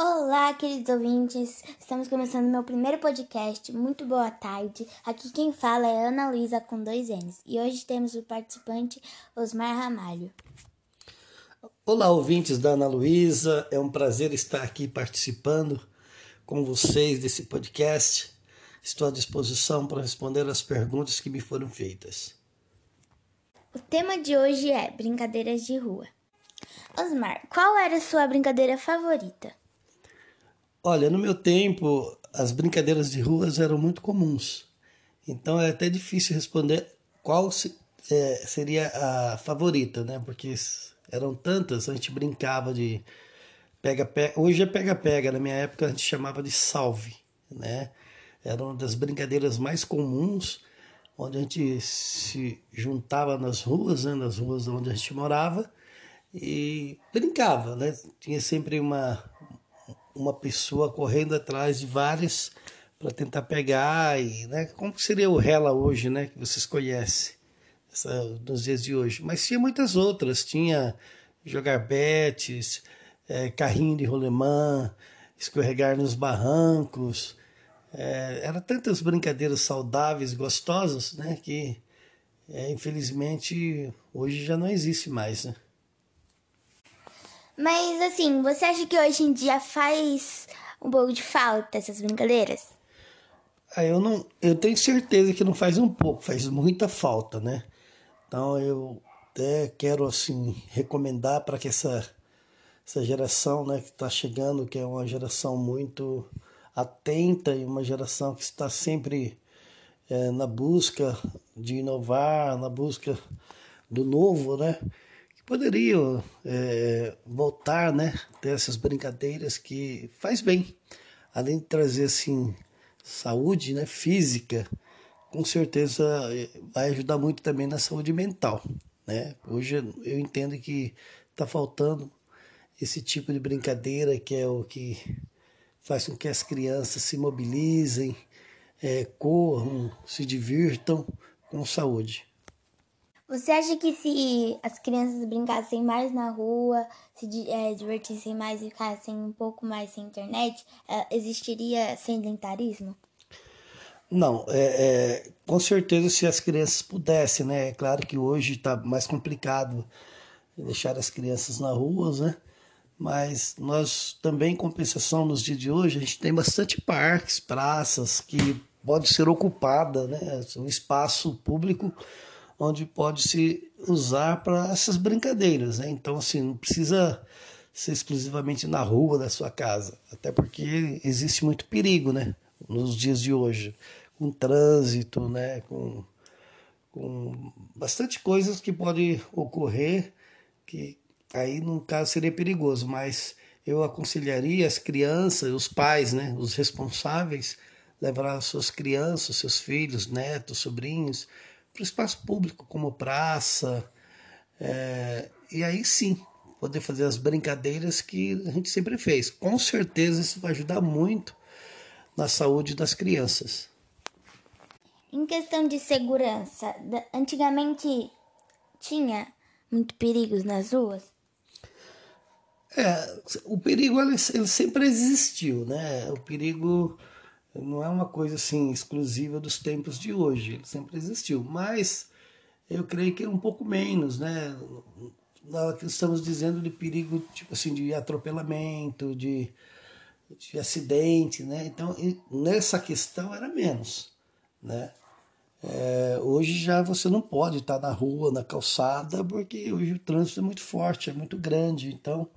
Olá, queridos ouvintes! Estamos começando meu primeiro podcast. Muito boa tarde. Aqui quem fala é Ana Luísa com dois N's. E hoje temos o participante Osmar Ramalho. Olá, ouvintes da Ana Luísa. É um prazer estar aqui participando com vocês desse podcast. Estou à disposição para responder as perguntas que me foram feitas. O tema de hoje é brincadeiras de rua. Osmar, qual era a sua brincadeira favorita? Olha, no meu tempo, as brincadeiras de ruas eram muito comuns. Então é até difícil responder qual se, é, seria a favorita, né? Porque eram tantas, a gente brincava de pega-pega. Hoje é pega-pega, na minha época a gente chamava de salve, né? Era uma das brincadeiras mais comuns, onde a gente se juntava nas ruas, né? nas ruas onde a gente morava, e brincava, né? Tinha sempre uma, uma pessoa correndo atrás de várias para tentar pegar e, né, como seria o rela hoje, né, que vocês conhecem essa, nos dias de hoje. Mas tinha muitas outras, tinha jogar betes, é, carrinho de rolemã, escorregar nos barrancos, é, era tantas brincadeiras saudáveis, gostosas, né, que é, infelizmente hoje já não existe mais, né. Mas assim, você acha que hoje em dia faz um pouco de falta essas brincadeiras? Ah, eu não, eu tenho certeza que não faz um pouco, faz muita falta, né? Então eu até quero assim recomendar para que essa essa geração, né, que está chegando, que é uma geração muito atenta e uma geração que está sempre é, na busca de inovar, na busca do novo, né? Poderiam é, voltar, né, ter essas brincadeiras que faz bem, além de trazer assim saúde, né, física, com certeza é, vai ajudar muito também na saúde mental, né? Hoje eu entendo que está faltando esse tipo de brincadeira que é o que faz com que as crianças se mobilizem, é, corram, se divirtam com saúde. Você acha que se as crianças brincassem mais na rua, se é, divertissem mais e ficassem um pouco mais sem internet, é, existiria sedentarismo? Não, é, é, com certeza se as crianças pudessem, né? É claro que hoje está mais complicado deixar as crianças na rua, né? Mas nós também, em compensação, nos dias de hoje, a gente tem bastante parques, praças que pode ser ocupada, né? Um espaço público onde pode se usar para essas brincadeiras, né? Então, assim, não precisa ser exclusivamente na rua da sua casa, até porque existe muito perigo, né? Nos dias de hoje, com trânsito, né? Com, com bastante coisas que podem ocorrer, que aí no caso seria perigoso, mas eu aconselharia as crianças, os pais, né? Os responsáveis, levar suas crianças, seus filhos, netos, sobrinhos, para o espaço público, como praça, é, e aí sim poder fazer as brincadeiras que a gente sempre fez. Com certeza isso vai ajudar muito na saúde das crianças. Em questão de segurança, antigamente tinha muito perigos nas ruas? É, o perigo ele, ele sempre existiu, né? O perigo não é uma coisa assim exclusiva dos tempos de hoje, ele sempre existiu, mas eu creio que é um pouco menos, né? Que estamos dizendo de perigo, tipo assim, de atropelamento, de, de acidente, né? Então, nessa questão era menos, né? É, hoje já você não pode estar na rua, na calçada, porque hoje o trânsito é muito forte, é muito grande, então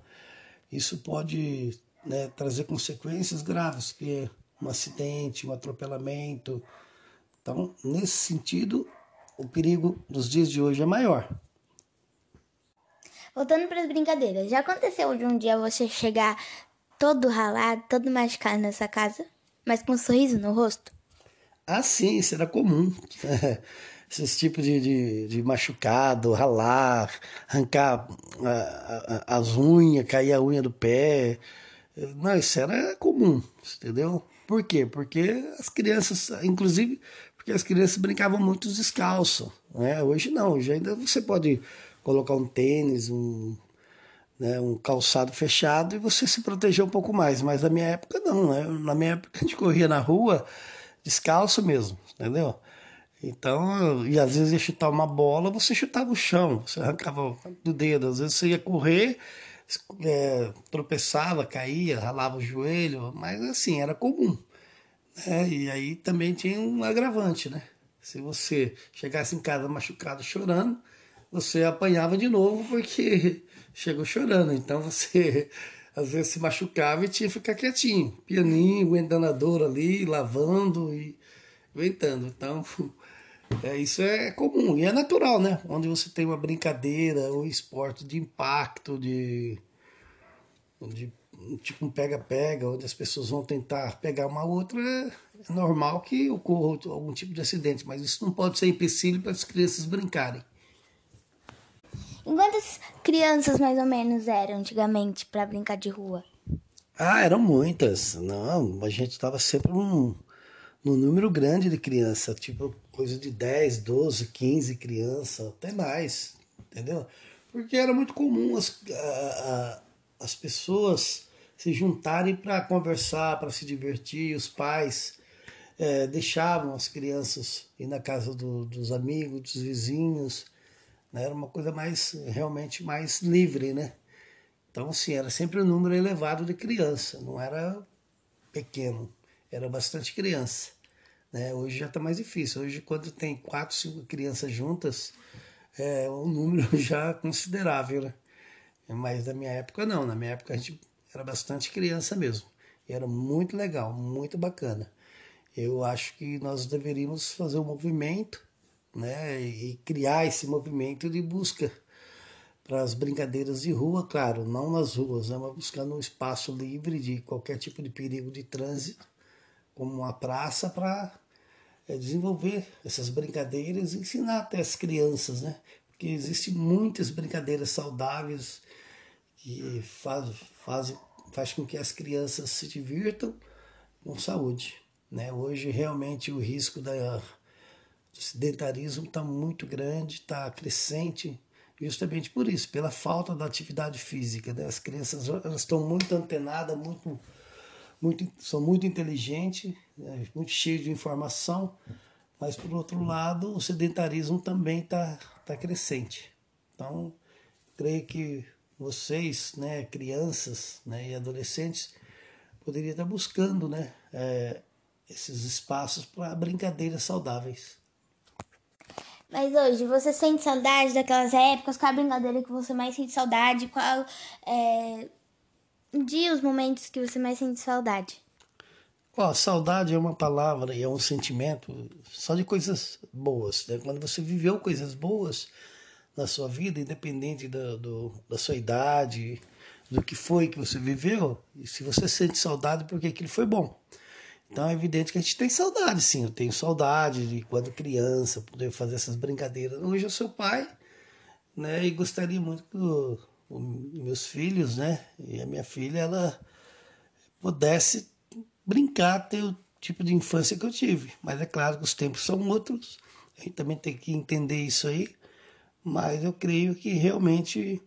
isso pode né, trazer consequências graves, que um acidente, um atropelamento. Então, nesse sentido, o perigo dos dias de hoje é maior. Voltando para as brincadeiras, já aconteceu de um dia você chegar todo ralado, todo machucado nessa casa, mas com um sorriso no rosto? Ah, sim, isso era comum. Esses tipos de, de, de, machucado, ralar, arrancar a, a, as unhas, cair a unha do pé. Não, isso era comum, entendeu? Por quê? Porque as crianças, inclusive, porque as crianças brincavam muito descalço. Né? Hoje não, hoje ainda você pode colocar um tênis, um, né, um calçado fechado e você se proteger um pouco mais. Mas na minha época não, né? Na minha época a gente corria na rua descalço mesmo, entendeu? Então, e às vezes ia chutar uma bola, você chutava o chão, você arrancava do dedo, às vezes você ia correr, é, tropeçava, caía, ralava o joelho, mas assim, era comum. Né? E aí também tinha um agravante, né? Se você chegasse em casa machucado chorando, você apanhava de novo porque chegou chorando. Então você às vezes se machucava e tinha que ficar quietinho, pianinho, aguentando a dor ali, lavando e aguentando. Então é, isso é comum e é natural, né? Onde você tem uma brincadeira ou esporte de impacto, de, de tipo um pega-pega, onde as pessoas vão tentar pegar uma outra, é, é normal que ocorra algum tipo de acidente, mas isso não pode ser empecilho para as crianças brincarem. E quantas crianças mais ou menos eram antigamente para brincar de rua? Ah, eram muitas. Não, a gente estava sempre num, num número grande de crianças, tipo coisa de 10, 12, 15 crianças, até mais, entendeu? Porque era muito comum as, a, a, as pessoas se juntarem para conversar, para se divertir, os pais é, deixavam as crianças ir na casa do, dos amigos, dos vizinhos, né? Era uma coisa mais, realmente mais livre, né? Então, assim, era sempre um número elevado de criança, não era pequeno, era bastante criança. Né? Hoje já está mais difícil. Hoje, quando tem quatro, cinco crianças juntas, é um número já considerável, né? Mas na minha época, não. Na minha época, a gente era bastante criança mesmo. E era muito legal, muito bacana. Eu acho que nós deveríamos fazer um movimento né, e criar esse movimento de busca para as brincadeiras de rua, claro, não nas ruas, né, mas buscando um espaço livre de qualquer tipo de perigo de trânsito, como uma praça, para é, desenvolver essas brincadeiras e ensinar até as crianças, né? Porque existem muitas brincadeiras saudáveis que faz, faz, faz com que as crianças se divirtam com saúde. Né? Hoje, realmente, o risco da o sedentarismo está muito grande, está crescente, justamente por isso, pela falta da atividade física. Né? As crianças elas estão muito antenadas, muito, muito, são muito inteligentes, né? muito cheias de informação, mas por outro lado, o sedentarismo também está tá crescente. Então, creio que vocês, né, crianças né, e adolescentes, poderiam estar buscando né, é, esses espaços para brincadeiras saudáveis. Mas hoje, você sente saudade daquelas épocas? Qual a brincadeira que você mais sente saudade? Qual é, um dia os momentos que você mais sente saudade? Ó, saudade é uma palavra e é um sentimento só de coisas boas. Né? Quando você viveu coisas boas na sua vida, independente do, do, da sua idade, do que foi que você viveu, e se você sente saudade, porque aquilo foi bom. Então é evidente que a gente tem saudade, sim. Eu tenho saudade de quando criança, poder fazer essas brincadeiras. Hoje eu sou pai, né? E gostaria muito que os meus filhos, né? E a minha filha, ela pudesse brincar, ter o tipo de infância que eu tive. Mas é claro que os tempos são outros. A gente também tem que entender isso aí. Mas eu creio que realmente,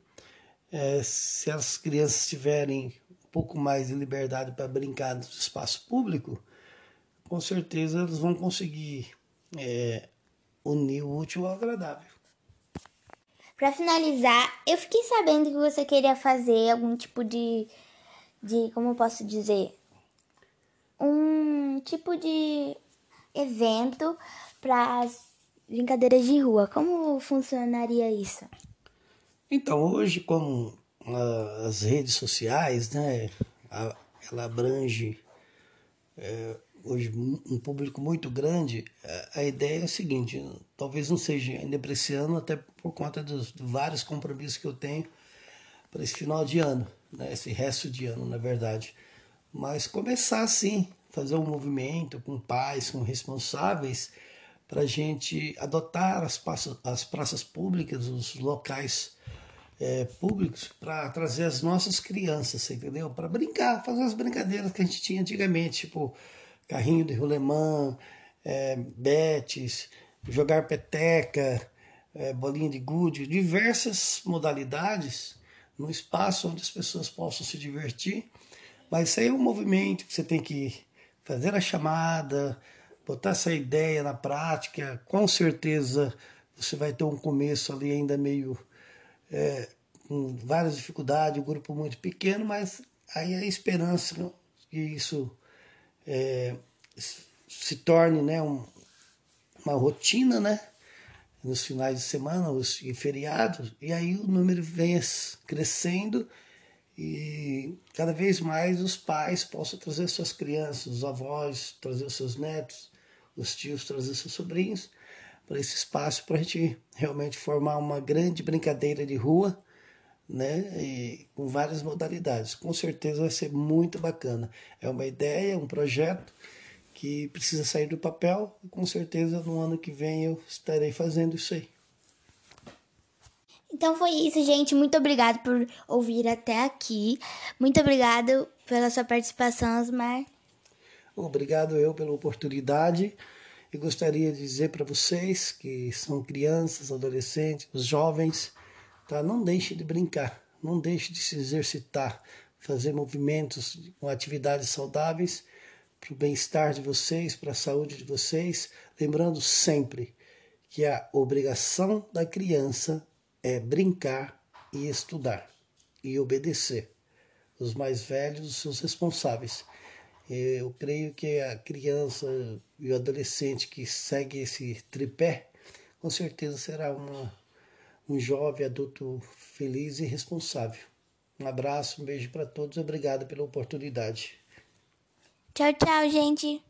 é, se as crianças tiverem um pouco mais de liberdade para brincar no espaço público, com certeza eles vão conseguir é, unir o útil ao agradável. Para finalizar, eu fiquei sabendo que você queria fazer algum tipo de, de, como eu posso dizer, um tipo de evento para as brincadeiras de rua. Como funcionaria isso? Então, hoje, como uh, as redes sociais, né, ela abrange é, hoje um público muito grande, a ideia é a seguinte, talvez não seja ainda para esse ano, até por conta dos vários compromissos que eu tenho para esse final de ano, né, esse resto de ano, na verdade. Mas começar assim, fazer um movimento com pais, com responsáveis, para a gente adotar as praças, as praças públicas, os locais é, públicos, para trazer as nossas crianças, entendeu? Para brincar, fazer as brincadeiras que a gente tinha antigamente, tipo carrinho de rolemã, é, betes, jogar peteca, é, bolinha de gude, diversas modalidades num espaço onde as pessoas possam se divertir. Mas isso aí é um movimento que você tem que fazer a chamada, botar essa ideia na prática. Com certeza você vai ter um começo ali ainda meio é, com várias dificuldades, um grupo muito pequeno, mas aí a esperança que isso é, se torne né, um, uma rotina, né? Nos finais de semana, os feriados, e aí o número vem crescendo e cada vez mais os pais possam trazer suas crianças, os avós trazer seus netos, os tios trazer seus sobrinhos para esse espaço para a gente realmente formar uma grande brincadeira de rua, né? E com várias modalidades. Com certeza vai ser muito bacana. É uma ideia, um projeto que precisa sair do papel e com certeza no ano que vem eu estarei fazendo isso aí. Então foi isso, gente. Muito obrigado por ouvir até aqui. Muito obrigado pela sua participação, Osmar. Obrigado eu pela oportunidade e gostaria de dizer para vocês que são crianças, adolescentes, jovens, tá? Não deixe de brincar, não deixe de se exercitar, fazer movimentos com atividades saudáveis para o bem-estar de vocês, para a saúde de vocês, lembrando sempre que a obrigação da criança é brincar e estudar e obedecer os mais velhos, os seus responsáveis. Eu creio que a criança e o adolescente que segue esse tripé, com certeza será uma, um jovem adulto feliz e responsável. Um abraço, um beijo para todos, obrigado pela oportunidade. Tchau, tchau, gente.